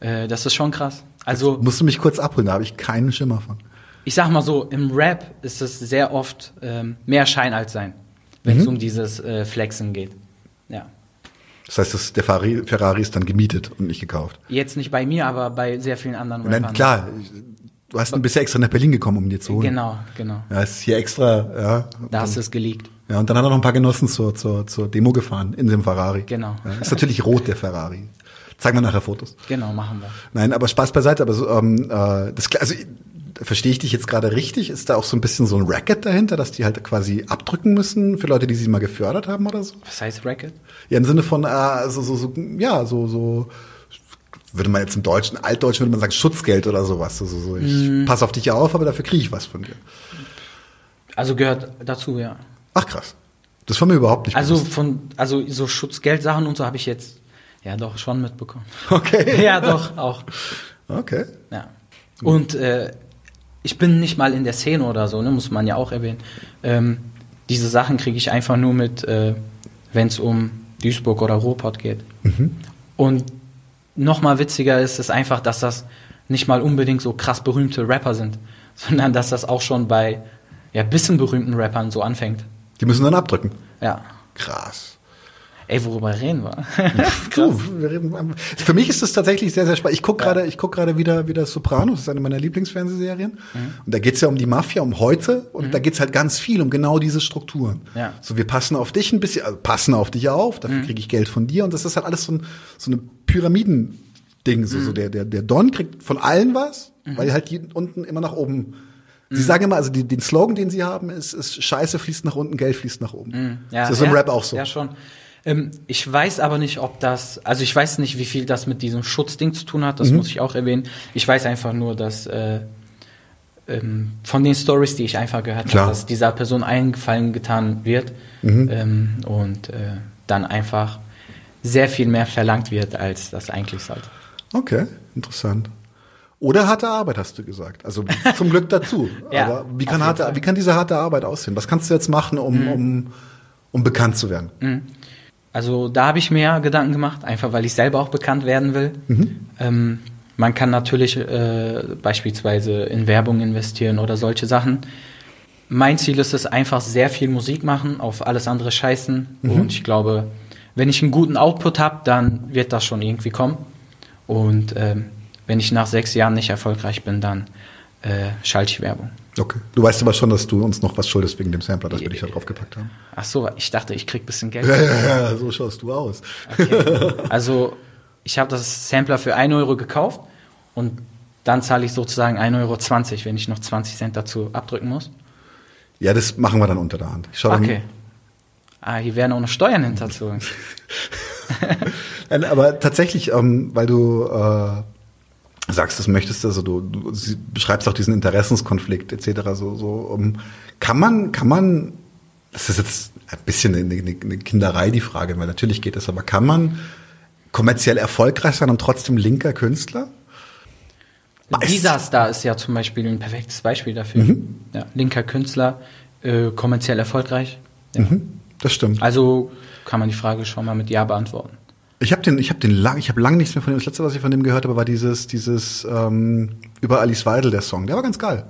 Speaker 3: Äh, das ist schon krass. Also
Speaker 2: Musst du mich kurz abholen, da habe ich keinen Schimmer von.
Speaker 3: ich sag mal so, im Rap ist es sehr oft ähm, mehr Schein als Sein, wenn es um dieses äh, Flexen geht. Ja.
Speaker 2: Das heißt, das, der Ferrari, Ferrari ist dann gemietet und nicht gekauft.
Speaker 3: Jetzt nicht bei mir, aber bei sehr vielen anderen Rappern.
Speaker 2: dann, klar, du hast bist ja extra nach Berlin gekommen, um dir zu holen.
Speaker 3: Genau, genau.
Speaker 2: Ja, ist hier extra, ja.
Speaker 3: Da hast du es geleakt.
Speaker 2: Ja, und dann hat er noch ein paar Genossen zur, zur, zur Demo gefahren in dem Ferrari.
Speaker 3: Genau.
Speaker 2: Ja, ist natürlich rot, der Ferrari. Zeigen wir nachher Fotos.
Speaker 3: Genau, machen wir.
Speaker 2: Nein, aber Spaß beiseite, aber so, ähm, äh, das, also verstehe ich dich jetzt gerade richtig? Ist da auch so ein bisschen so ein Racket dahinter, dass die halt quasi abdrücken müssen für Leute, die sie mal gefördert haben oder so?
Speaker 3: Was heißt Racket?
Speaker 2: Ja, im Sinne von, äh, so, so, so, ja, so, so, würde man jetzt im Deutschen, Altdeutschen würde man sagen Schutzgeld oder sowas. So, so, so. Ich
Speaker 3: Mhm.
Speaker 2: pass auf dich auf, aber dafür kriege ich was von dir.
Speaker 3: Also gehört dazu, ja.
Speaker 2: Ach krass. Das war mir überhaupt nicht
Speaker 3: Also
Speaker 2: bewusst.
Speaker 3: von, also so Schutzgeldsachen und so habe ich jetzt ja doch schon mitbekommen.
Speaker 2: Okay. [LAUGHS]
Speaker 3: ja, doch, auch.
Speaker 2: Okay.
Speaker 3: Ja. Und äh, ich bin nicht mal in der Szene oder so, ne, muss man ja auch erwähnen. Ähm, diese Sachen kriege ich einfach nur mit, äh, wenn es um Duisburg oder Ruhrpott geht. Und noch mal witziger ist es einfach, dass das nicht mal unbedingt so krass berühmte Rapper sind, [LAUGHS] sondern dass das auch schon bei ja, bisschen berühmten Rappern so anfängt.
Speaker 2: Die müssen dann abdrücken.
Speaker 3: Ja.
Speaker 2: Krass.
Speaker 3: Ey, worüber reden wir? [LAUGHS]
Speaker 2: Du, wir reden, für mich ist das tatsächlich sehr, sehr spannend. Ich gucke gerade, ich guck gerade wieder, wieder Sopranos, das ist eine meiner Lieblingsfernsehserien.
Speaker 3: Mhm.
Speaker 2: Und da geht's ja um die Mafia, um heute. Und da geht's halt ganz viel um genau diese Strukturen.
Speaker 3: Ja.
Speaker 2: So, wir passen auf dich ein bisschen, also passen auf dich auf, dafür
Speaker 3: Mhm.
Speaker 2: kriege ich Geld von dir. Und das ist halt alles so, ein, so eine Pyramiden-Ding. So, so
Speaker 3: Mhm.
Speaker 2: der, der, der Don kriegt von allen was, weil halt die unten immer nach oben. Sie
Speaker 3: Mhm.
Speaker 2: sagen immer, also die, den Slogan, den sie haben, ist, ist Scheiße fließt nach unten, Geld fließt nach oben.
Speaker 3: Ja,
Speaker 2: ist das im
Speaker 3: ja,
Speaker 2: Rap auch so?
Speaker 3: Ja, schon. Ähm, ich weiß aber nicht, ob das, also ich weiß nicht, wie viel das mit diesem Schutzding zu tun hat, das
Speaker 2: Mhm.
Speaker 3: muss ich auch erwähnen. Ich weiß einfach nur, dass äh, ähm, von den Stories, die ich einfach gehört habe, dass dieser Person einen Gefallen getan wird
Speaker 2: Mhm.
Speaker 3: ähm, und äh, dann einfach sehr viel mehr verlangt wird, als das eigentlich sollte.
Speaker 2: Okay, interessant. Oder harte Arbeit, hast du gesagt. Also [LAUGHS] zum Glück dazu.
Speaker 3: Ja,
Speaker 2: Aber wie kann, harte.
Speaker 3: Mhm.
Speaker 2: wie kann diese harte Arbeit aussehen? Was kannst du jetzt machen, um, um, um bekannt zu werden?
Speaker 3: Also da habe ich mir Gedanken gemacht, einfach weil ich selber auch bekannt werden will. Ähm, man kann natürlich äh, beispielsweise in Werbung investieren oder solche Sachen. Mein Ziel ist es einfach sehr viel Musik machen, auf alles andere scheißen. Und ich glaube, wenn ich einen guten Output habe, dann wird das schon irgendwie kommen. Und ähm, wenn ich nach sechs Jahren nicht erfolgreich bin, dann äh, schalte ich Werbung.
Speaker 2: Okay. Du weißt aber schon, dass du uns noch was schuldest wegen dem Sampler, das wir dich da draufgepackt haben.
Speaker 3: Ach so, ich dachte, ich krieg bisschen Geld.
Speaker 2: Ja, ja, ja, so schaust du aus.
Speaker 3: Okay. Also ich habe das Sampler für 1 Euro gekauft und dann zahle ich sozusagen 1,20 Euro, wenn ich noch 20 Cent dazu abdrücken muss.
Speaker 2: Ja, das machen wir dann unter der Hand. Ich schau
Speaker 3: Okay. Ah, hier werden auch noch Steuern hinterzogen. [LAUGHS]
Speaker 2: Aber tatsächlich, ähm, weil du äh, sagst, das möchtest, also du, du sie- beschreibst auch diesen Interessenskonflikt etc. So, so ähm, kann man, kann man, das ist jetzt ein bisschen eine, eine, eine Kinderei die Frage, weil natürlich geht das, aber kann man kommerziell erfolgreich sein und trotzdem linker Künstler? Weiß-
Speaker 3: Dieser Star ist ja zum Beispiel ein perfektes Beispiel dafür.
Speaker 2: Mhm.
Speaker 3: Ja, linker Künstler, äh, kommerziell erfolgreich. Ja.
Speaker 2: Mhm, das stimmt.
Speaker 3: Also kann man die Frage schon mal mit Ja beantworten.
Speaker 2: Ich habe den, ich habe den lang, ich habe lange nichts mehr von dem. Das letzte, was ich von dem gehört habe, war dieses, dieses ähm, über Alice Weidel der Song. Der war ganz geil.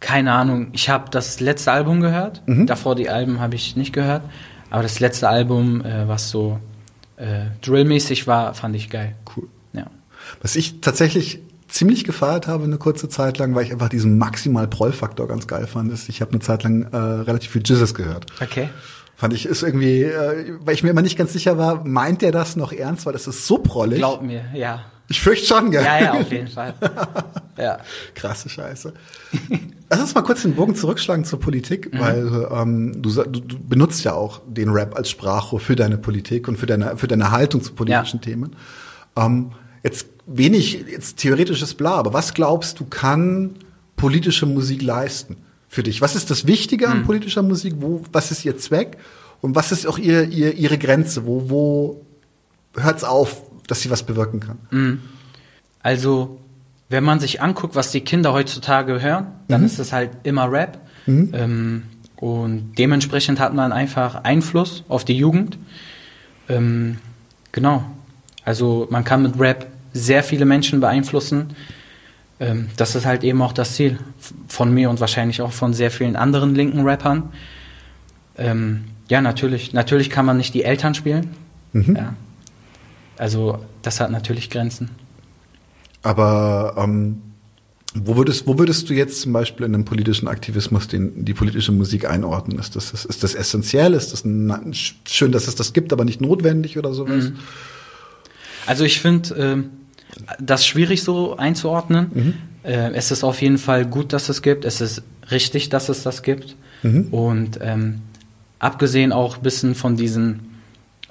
Speaker 3: Keine Ahnung. Ich habe das letzte Album gehört.
Speaker 2: Mhm.
Speaker 3: Davor die Alben habe ich nicht gehört. Aber das letzte Album, äh, was so äh, drillmäßig war, fand ich geil.
Speaker 2: Cool.
Speaker 3: Ja.
Speaker 2: Was ich tatsächlich ziemlich gefeiert habe eine kurze Zeit lang, weil ich einfach diesen maximal Proll-Faktor ganz geil fand, ist, ich habe eine Zeit lang äh, relativ viel Jizzes gehört.
Speaker 3: Okay.
Speaker 2: Fand ich, ist irgendwie, äh, weil ich mir immer nicht ganz sicher war, meint der das noch ernst, weil das ist so prollig.
Speaker 3: Glaub mir, ja.
Speaker 2: Ich fürchte schon, gell?
Speaker 3: Ja, ja, auf jeden Fall. [LAUGHS] Ja.
Speaker 2: Krasse Scheiße. [LAUGHS] Lass uns mal kurz den Bogen zurückschlagen zur Politik, weil ähm, du, du benutzt ja auch den Rap als Sprachrohr für deine Politik und für deine, für deine Haltung zu politischen
Speaker 3: Ja.
Speaker 2: Themen. Ähm, jetzt wenig, jetzt theoretisches Bla, aber was glaubst du, kann politische Musik leisten für dich? Was ist das Wichtige an politischer Musik? Wo, was ist ihr Zweck? Und was ist auch ihr, ihr, ihre Grenze? Wo, wo hört's auf, dass sie was bewirken kann?
Speaker 3: Also, wenn man sich anguckt, was die Kinder heutzutage hören, dann ist es halt immer Rap. Ähm, und dementsprechend hat man einfach Einfluss auf die Jugend. Ähm, genau. Also man kann mit Rap sehr viele Menschen beeinflussen. Ähm, das ist halt eben auch das Ziel von mir und wahrscheinlich auch von sehr vielen anderen linken Rappern. Ähm, ja, natürlich. Natürlich kann man nicht die Eltern spielen. Ja. Also das hat natürlich Grenzen.
Speaker 2: Aber ähm, wo würdest, wo würdest du jetzt zum Beispiel in einem politischen Aktivismus den, die politische Musik einordnen? Ist das, ist das essentiell? Ist das ein, schön, dass es das gibt, aber nicht notwendig oder sowas?
Speaker 3: Also ich finde ähm, das schwierig so einzuordnen. Äh, es ist auf jeden Fall gut, dass es gibt. Es ist richtig, dass es das gibt. Und ähm, abgesehen auch ein bisschen von diesen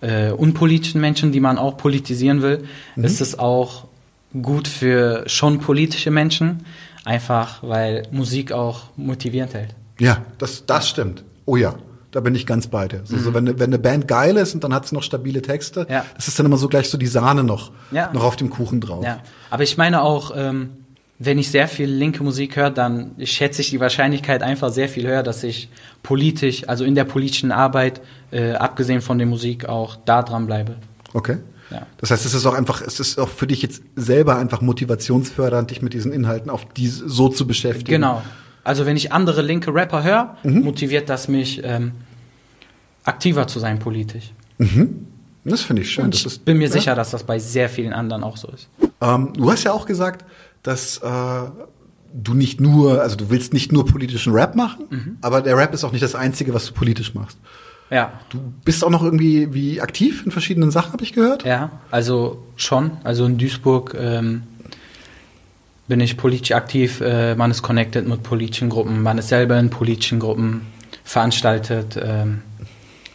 Speaker 3: äh, unpolitischen Menschen, die man auch politisieren will, ist es auch gut für schon politische Menschen, einfach weil Musik auch motivierend hält.
Speaker 2: Ja, das, das stimmt. Oh ja, da bin ich ganz bei dir. So, so, wenn, eine- wenn eine Band geil ist und dann hat sie noch stabile Texte,
Speaker 3: Ja.
Speaker 2: das ist dann immer so gleich so die Sahne noch,
Speaker 3: Ja.
Speaker 2: noch auf dem Kuchen drauf.
Speaker 3: Ja, aber ich meine auch, ähm, wenn ich sehr viel linke Musik höre, dann schätze ich die Wahrscheinlichkeit einfach sehr viel höher, dass ich politisch, also in der politischen Arbeit, äh, abgesehen von der Musik, auch da dran bleibe.
Speaker 2: Okay.
Speaker 3: Ja.
Speaker 2: Das heißt, es ist auch einfach, es ist auch für dich jetzt selber einfach motivationsfördernd, dich mit diesen Inhalten auf die so zu beschäftigen.
Speaker 3: Genau. Also wenn ich andere linke Rapper höre, motiviert das mich, ähm, aktiver zu sein politisch.
Speaker 2: Das finde ich schön.
Speaker 3: Und ich
Speaker 2: ist,
Speaker 3: bin mir
Speaker 2: ja.
Speaker 3: sicher, dass das bei sehr vielen anderen auch so ist.
Speaker 2: Ähm, du hast ja auch gesagt, dass äh, du nicht nur, also du willst nicht nur politischen Rap machen,
Speaker 3: Mhm.
Speaker 2: aber der Rap ist auch nicht das Einzige, was du politisch machst.
Speaker 3: Ja,
Speaker 2: Du bist auch noch irgendwie wie aktiv in verschiedenen Sachen, habe ich gehört.
Speaker 3: ja, also schon. Also in Duisburg ähm, bin ich politisch aktiv. Äh, man ist connected mit politischen Gruppen. Man ist selber in politischen Gruppen veranstaltet ähm,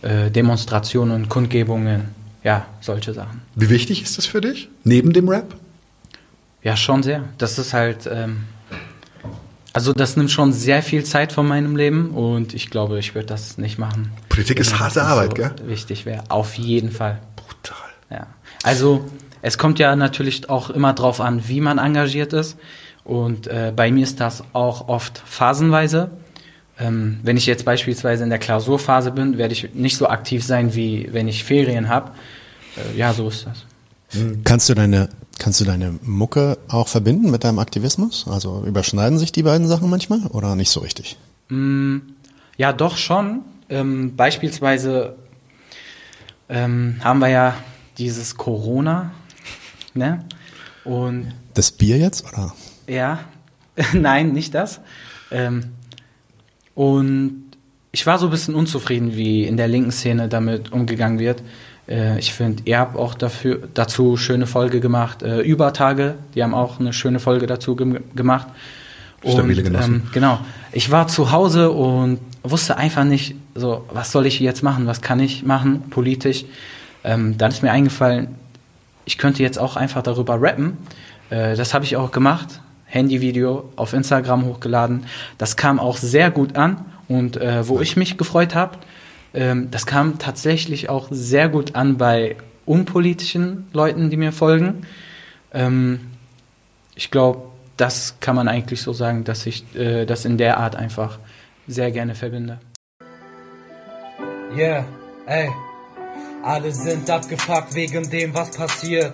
Speaker 3: äh, Demonstrationen, Kundgebungen. Ja, solche Sachen.
Speaker 2: Wie wichtig ist das für dich? Neben dem Rap?
Speaker 3: Ja, schon sehr. Das ist halt, ähm, also das nimmt schon sehr viel Zeit von meinem Leben und ich glaube, ich würde das nicht machen.
Speaker 2: Politik ist harte Arbeit,
Speaker 3: so
Speaker 2: gell?
Speaker 3: Wichtig wäre, auf jeden Fall.
Speaker 2: Brutal.
Speaker 3: Ja. Also es kommt ja natürlich auch immer drauf an, wie man engagiert ist. Und äh, bei mir ist das auch oft phasenweise. Ähm, wenn ich jetzt beispielsweise in der Klausurphase bin, werde ich nicht so aktiv sein, wie wenn ich Ferien habe. Äh, ja, so ist das.
Speaker 4: Kannst du deine, kannst du deine Mucke auch verbinden mit deinem Aktivismus? Also überschneiden sich die beiden Sachen manchmal oder nicht so richtig?
Speaker 3: Ja, doch schon. Ähm, beispielsweise ähm, haben wir ja dieses Corona, ne? Und
Speaker 4: Das Bier jetzt oder?
Speaker 3: ja, [LAUGHS] nein, nicht das. Ähm, und ich war so ein bisschen unzufrieden, wie in der linken Szene damit umgegangen wird. Äh, ich finde, ihr habt auch dafür, dazu schöne Folge gemacht. Äh, Übertage, die haben auch eine schöne Folge dazu gem gemacht.
Speaker 2: Stabile Genossen.
Speaker 3: Ähm, genau. Ich war zu Hause und wusste einfach nicht, so, was soll ich jetzt machen, was kann ich machen, politisch. Ähm, dann ist mir eingefallen, ich könnte jetzt auch einfach darüber rappen. Äh, das habe ich auch gemacht. Handyvideo auf Instagram hochgeladen. Das kam auch sehr gut an. Und äh, wo ich mich gefreut habe, ähm, das kam tatsächlich auch sehr gut an bei unpolitischen Leuten, die mir folgen. Ähm, ich glaube, das kann man eigentlich so sagen, dass ich äh, das in der Art einfach sehr gerne verbinde.
Speaker 5: Yeah, ey. Alle sind abgefuckt wegen dem, was passiert.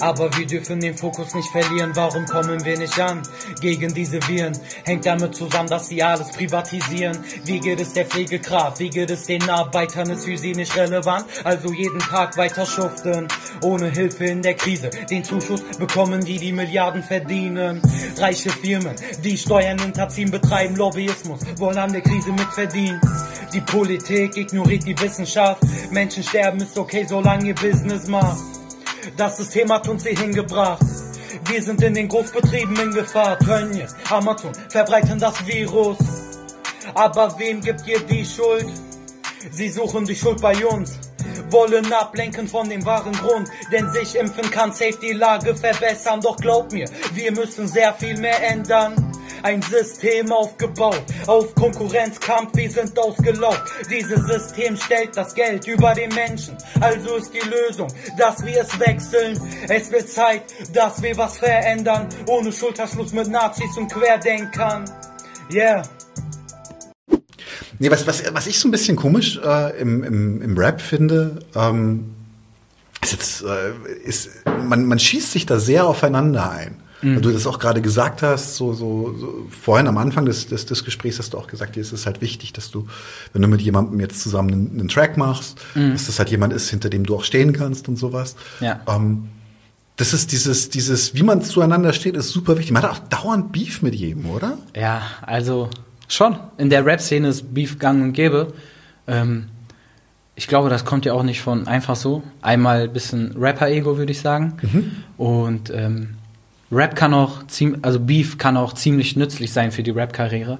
Speaker 5: Aber wir dürfen den Fokus nicht verlieren. Warum kommen wir nicht an gegen diese Viren? Hängt damit zusammen, dass sie alles privatisieren. Wie geht es der Pflegekraft? Wie geht es den Arbeitern? Ist für sie nicht relevant. Also jeden Tag weiter schuften. Ohne Hilfe in der Krise. Den Zuschuss bekommen die, die Milliarden verdienen. Reiche Firmen, die Steuern hinterziehen, betreiben Lobbyismus. Wollen an der Krise mitverdienen. Die Politik ignoriert die Wissenschaft. Menschen sterben ist okay, solange ihr Business macht. Das System hat uns hier hingebracht. Wir sind in den Großbetrieben in Gefahr. Tönnies, Amazon verbreiten das Virus. Aber wem gibt ihr die Schuld? Sie suchen die Schuld bei uns. Wollen ablenken von dem wahren Grund, denn sich impfen kann safe die Lage verbessern. Doch glaub mir, wir müssen sehr viel mehr ändern. Ein System aufgebaut, auf Konkurrenzkampf, wir sind ausgelaugt. Dieses System stellt das Geld über den Menschen. Also ist die Lösung, dass wir es wechseln. Es wird Zeit, dass wir was verändern. Ohne Schulterschluss mit Nazis und Querdenkern. Yeah.
Speaker 2: Nee, was, was, was ich so ein bisschen komisch äh, im, im, im Rap finde, ähm, ist jetzt, äh, ist, man, man schießt sich da sehr aufeinander ein. Weil du das auch gerade gesagt hast, so, so, so vorhin am Anfang des, des, des Gesprächs hast du auch gesagt, dir ist es halt wichtig, dass du, wenn du mit jemandem jetzt zusammen einen, einen Track machst, dass das halt jemand ist, hinter dem du auch stehen kannst und sowas.
Speaker 3: Ja.
Speaker 2: Ähm, das ist dieses, dieses, wie man zueinander steht, ist super wichtig. Man hat auch dauernd Beef mit jedem, oder?
Speaker 3: Ja, also schon. In der Rap-Szene ist Beef gang und gäbe. Ähm, ich glaube, das kommt ja auch nicht von einfach so. Einmal ein bisschen Rapper-Ego, würde ich sagen. Und ähm, Rap kann auch, also Beef kann auch ziemlich nützlich sein für die Rap-Karriere.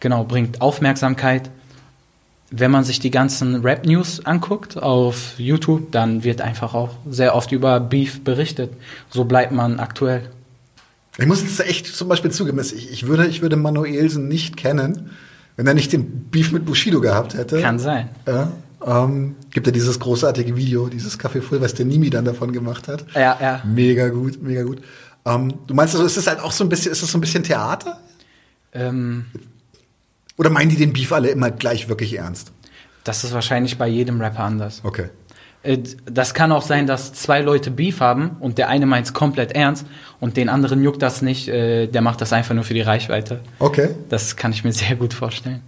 Speaker 3: Genau, bringt Aufmerksamkeit. Wenn man sich die ganzen Rap-News anguckt auf YouTube, dann wird einfach auch sehr oft über Beef berichtet. So bleibt man aktuell.
Speaker 2: Ich muss jetzt echt zum Beispiel zugeben, ich, ich würde, ich würde Manuelsen nicht kennen, wenn er nicht den Beef mit Bushido gehabt hätte.
Speaker 3: Kann sein.
Speaker 2: Ja, ähm, gibt ja dieses großartige Video, dieses Café Full, was der Nimi dann davon gemacht hat.
Speaker 3: Ja, ja.
Speaker 2: Mega gut, mega gut. Ähm, du meinst also, ist das halt auch so ein bisschen, ist das so ein bisschen Theater?
Speaker 3: Ähm,
Speaker 2: Oder meinen die den Beef alle immer gleich wirklich ernst?
Speaker 3: Das ist wahrscheinlich bei jedem Rapper anders.
Speaker 2: Okay.
Speaker 3: Äh, Das kann auch sein, dass zwei Leute Beef haben und der eine meint es komplett ernst und den anderen juckt das nicht, äh, der macht das einfach nur für die Reichweite.
Speaker 2: Okay.
Speaker 3: Das kann ich mir sehr gut vorstellen.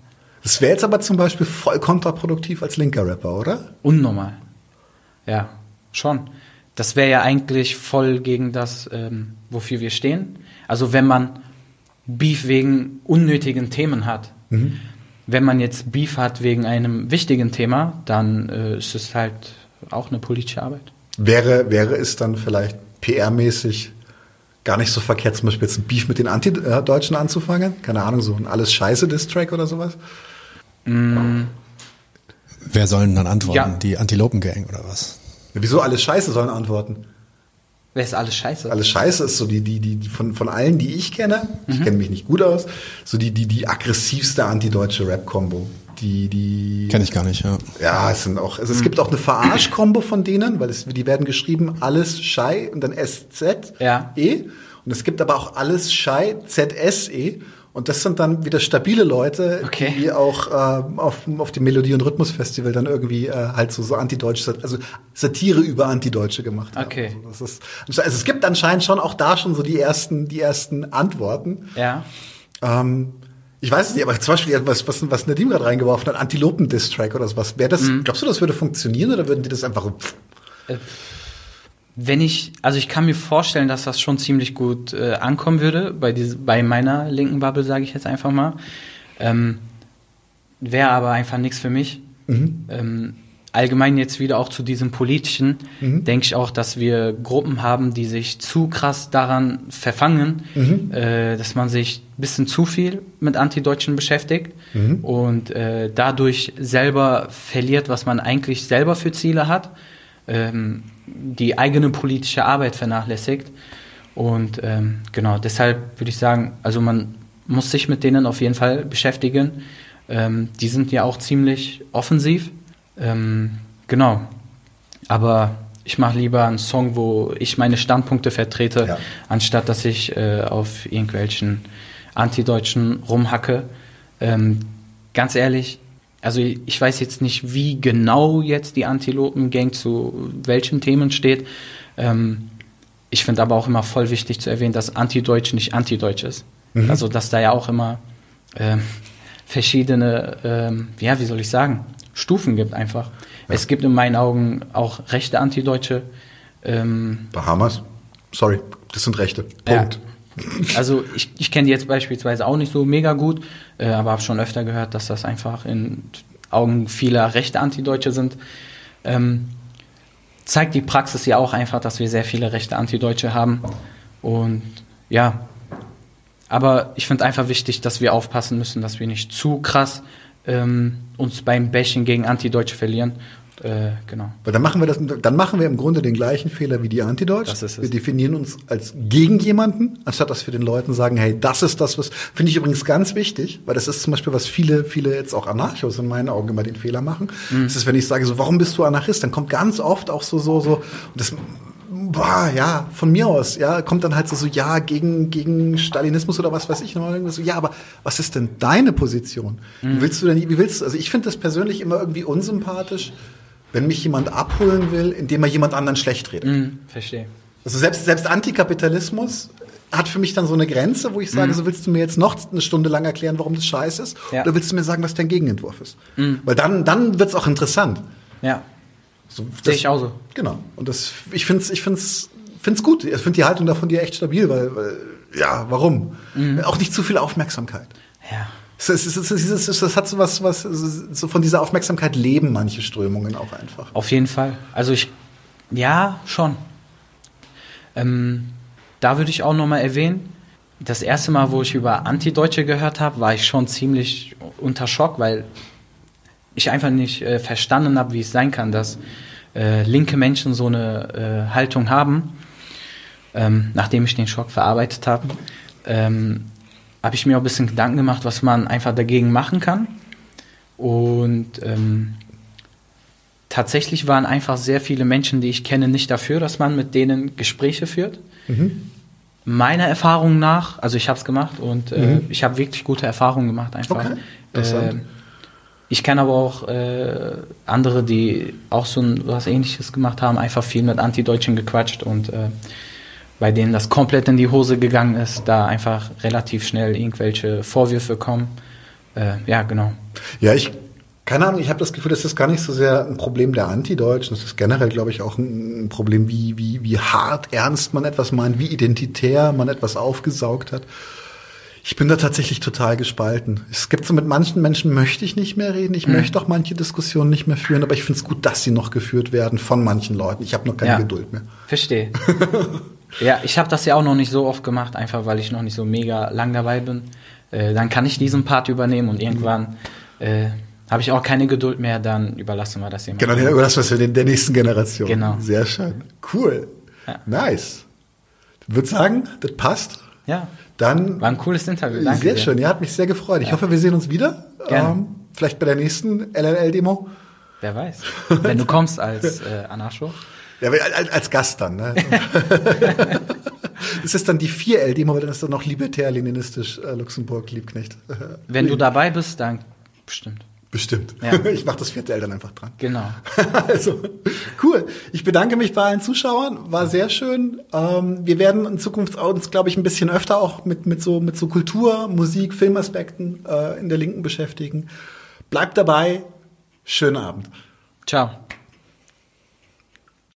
Speaker 2: Das wäre jetzt aber zum Beispiel voll kontraproduktiv als linker Rapper, oder?
Speaker 3: Unnormal. Ja, schon. Das wäre ja eigentlich voll gegen das, ähm, wofür wir stehen. Also wenn man Beef wegen unnötigen Themen hat. Wenn man jetzt Beef hat wegen einem wichtigen Thema, dann äh, ist es halt auch eine politische Arbeit.
Speaker 2: Wäre, wäre es dann vielleicht PR-mäßig gar nicht so verkehrt, zum Beispiel jetzt ein Beef mit den Anti-Deutschen anzufangen? Keine Ahnung, so ein alles scheiße Distrack oder sowas?
Speaker 4: Wer soll denn dann antworten?
Speaker 3: Ja.
Speaker 4: Die Antilopen-Gang oder was?
Speaker 2: Ja, wieso alles scheiße sollen antworten?
Speaker 3: Wer ist alles scheiße?
Speaker 2: Alles scheiße ist so die, die, die, die von, von allen, die ich kenne, ich kenne mich nicht gut aus, so die, die, die aggressivste antideutsche Rap-Kombo. Die, die,
Speaker 4: Kenn ich gar nicht, ja.
Speaker 2: ja, es sind auch, also es gibt auch eine Verarsch-Kombo von denen, weil es, die werden geschrieben alles Schei und dann SZ,
Speaker 3: Ja.
Speaker 2: E. Und es gibt aber auch alles Schei, ZSE. Und das sind dann wieder stabile Leute,
Speaker 3: Okay.
Speaker 2: die auch äh, auf, auf dem Melodie- und Rhythmusfestival dann irgendwie äh, halt so, so antideutsche, also Satire über Antideutsche gemacht haben.
Speaker 3: Okay.
Speaker 2: Also, ist, also es gibt anscheinend schon auch da schon so die ersten, die ersten Antworten.
Speaker 3: Ja.
Speaker 2: Ähm, ich weiß es nicht, aber zum Beispiel, was, was, was Nadim gerade reingeworfen hat, Antilopen-Distrack oder sowas. Wäre das,
Speaker 3: Mhm.
Speaker 2: glaubst du, das würde funktionieren oder würden die das einfach pff,
Speaker 3: Wenn ich, also ich kann mir vorstellen, dass das schon ziemlich gut äh, ankommen würde, bei, diese, bei meiner linken Bubble, sage ich jetzt einfach mal. Ähm, Wäre aber einfach nichts für mich. Ähm, allgemein jetzt wieder auch zu diesem politischen, denke ich auch, dass wir Gruppen haben, die sich zu krass daran verfangen, äh, dass man sich ein bisschen zu viel mit Antideutschen beschäftigt und äh, dadurch selber verliert, was man eigentlich selber für Ziele hat, ähm, die eigene politische Arbeit vernachlässigt. Und ähm, genau, deshalb würde ich sagen, also man muss sich mit denen auf jeden Fall beschäftigen. Ähm, die sind ja auch ziemlich offensiv. Ähm, genau. Aber ich mache lieber einen Song, wo ich meine Standpunkte vertrete,
Speaker 2: Ja.
Speaker 3: anstatt dass ich äh, auf irgendwelchen Antideutschen rumhacke. Ähm, ganz ehrlich, also ich weiß jetzt nicht, wie genau jetzt die Antilopen-Gang zu welchen Themen steht. Ähm, ich finde aber auch immer voll wichtig zu erwähnen, dass Antideutsch nicht Antideutsch ist. Also dass da ja auch immer ähm, verschiedene, ähm, ja, wie soll ich sagen, Stufen gibt einfach. Es gibt in meinen Augen auch rechte Antideutsche. Ähm,
Speaker 2: Bahamas? Sorry, das sind Rechte.
Speaker 3: ja. Also ich, ich kenne die jetzt beispielsweise auch nicht so mega gut, äh, aber habe schon öfter gehört, dass das einfach in Augen vieler rechte Antideutsche sind. Ähm, zeigt die Praxis ja auch einfach, dass wir sehr viele rechte Antideutsche haben. Und ja, aber ich finde einfach wichtig, dass wir aufpassen müssen, dass wir nicht zu krass ähm, uns beim Bashing gegen Antideutsche verlieren. Äh, genau.
Speaker 2: Weil dann machen wir das, dann machen wir im Grunde den gleichen Fehler wie die Antideutsch.
Speaker 3: Das ist es.
Speaker 2: Wir definieren uns als gegen jemanden, anstatt dass wir den Leuten sagen, hey, das ist das, was, finde ich übrigens ganz wichtig, weil das ist zum Beispiel, was viele, viele jetzt auch Anarchos in meinen Augen immer den Fehler machen.
Speaker 3: Mhm.
Speaker 2: Das ist, wenn ich sage, so, warum bist du Anarchist? Dann kommt ganz oft auch so, so, so, und das, boah, ja, von mir aus, ja, kommt dann halt so, so, ja, gegen, gegen Stalinismus oder was weiß ich. Man denkt so, ja, aber was ist denn deine Position?
Speaker 3: Mhm.
Speaker 2: Wie willst du denn, wie willst du, also ich finde das persönlich immer irgendwie unsympathisch, wenn mich jemand abholen will, indem er jemand anderen schlecht redet.
Speaker 3: Hm, verstehe.
Speaker 2: Also selbst, selbst Antikapitalismus hat für mich dann so eine Grenze, wo ich sage, so willst du mir jetzt noch eine Stunde lang erklären, warum das scheiße ist?
Speaker 3: Ja.
Speaker 2: Oder willst du mir sagen, was dein Gegenentwurf ist? Weil dann, dann wird's auch interessant.
Speaker 3: Ja,
Speaker 2: So,
Speaker 3: sehe ich auch so.
Speaker 2: Genau. Und das, ich finde es ich find's, find's gut. Ich finde die Haltung davon dir echt stabil, weil, weil ja, warum? Auch nicht zu viel Aufmerksamkeit.
Speaker 3: Ja.
Speaker 2: Ist- es ist- Das hat so was, was, so von dieser Aufmerksamkeit leben manche Strömungen auch einfach.
Speaker 3: Auf jeden Fall. Also ich, ja, schon. Ähm, da würde ich auch nochmal erwähnen, das erste Mal, wo ich über Antideutsche gehört habe, war ich schon ziemlich unter Schock, weil ich einfach nicht äh, verstanden habe, wie es sein kann, dass äh, linke Menschen so eine äh, Haltung haben. Ähm, nachdem ich den Schock verarbeitet habe, ähm, habe ich mir auch ein bisschen Gedanken gemacht, was man einfach dagegen machen kann. Und ähm, tatsächlich waren einfach sehr viele Menschen, die ich kenne, nicht dafür, dass man mit denen Gespräche führt. Meiner Erfahrung nach, also ich habe es gemacht und äh, ich habe wirklich gute Erfahrungen gemacht einfach.
Speaker 2: Okay.
Speaker 3: Äh, ich kenne aber auch äh, andere, die auch so ein, was ähnliches gemacht haben, einfach viel mit Anti-Deutschen gequatscht und äh, bei denen das komplett in die Hose gegangen ist, da einfach relativ schnell irgendwelche Vorwürfe kommen. Äh, ja, genau.
Speaker 2: Ja, ich keine Ahnung, ich habe das Gefühl, das ist gar nicht so sehr ein Problem der Antideutschen. Das ist generell, glaube ich, auch ein Problem, wie, wie, wie hart ernst man etwas meint, wie identitär man etwas aufgesaugt hat. Ich bin da tatsächlich total gespalten. Es gibt so mit manchen Menschen möchte ich nicht mehr reden. Ich mhm. möchte auch manche Diskussionen nicht mehr führen, aber ich finde es gut, dass sie noch geführt werden von manchen Leuten. Ich habe noch keine ja, Geduld mehr.
Speaker 3: Verstehe. [LAUGHS] ja, ich habe das ja auch noch nicht so oft gemacht, einfach weil ich noch nicht so mega lang dabei bin. Äh, dann kann ich diesen Part übernehmen und irgendwann äh, habe ich auch keine Geduld mehr, dann überlassen wir das
Speaker 2: jemandem. Genau, dann überlassen wir es der, der nächsten Generation.
Speaker 3: Genau.
Speaker 2: Sehr schön. Cool. Ja. Nice. Ich würde sagen, das passt.
Speaker 3: Ja.
Speaker 2: Dann
Speaker 3: war ein cooles Interview. Danke
Speaker 2: sehr dir. schön. Ja, hat mich sehr gefreut. Ich ja. hoffe, wir sehen uns wieder.
Speaker 3: Gerne. Ähm,
Speaker 2: vielleicht bei der nächsten LLL-Demo.
Speaker 3: Wer weiß. Wenn du kommst als äh, Anarcho.
Speaker 2: Ja, als, als Gast dann. Ne? das [LAUGHS] ist dann die 4L-Demo, weil dann ist dann noch libertär-leninistisch äh, Luxemburg, Liebknecht. [LAUGHS]
Speaker 3: Wenn du dabei bist, dann bestimmt.
Speaker 2: Bestimmt.
Speaker 3: Ja. [LAUGHS]
Speaker 2: Ich mache das vierte Eltern einfach dran.
Speaker 3: Genau.
Speaker 2: also, cool. Ich bedanke mich bei allen Zuschauern. War sehr schön. Ähm, wir werden in Zukunft uns, glaube ich, ein bisschen öfter auch mit, mit, so, mit so Kultur, Musik, Filmaspekten äh, in der Linken beschäftigen. Bleibt dabei. Schönen Abend.
Speaker 3: Ciao.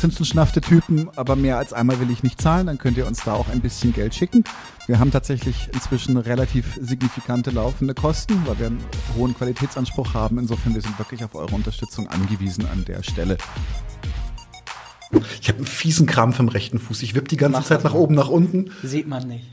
Speaker 2: sind schon schnaffte Typen, aber mehr als einmal will ich nicht zahlen, dann könnt ihr uns da auch ein bisschen Geld schicken. Wir haben tatsächlich inzwischen relativ signifikante laufende Kosten, weil wir einen hohen Qualitätsanspruch haben. Insofern, wir sind wirklich auf eure Unterstützung angewiesen an der Stelle. Ich habe einen fiesen Krampf im rechten Fuß. Ich wippe die ganze Mach Zeit nach oben, nach unten.
Speaker 3: Sieht man nicht.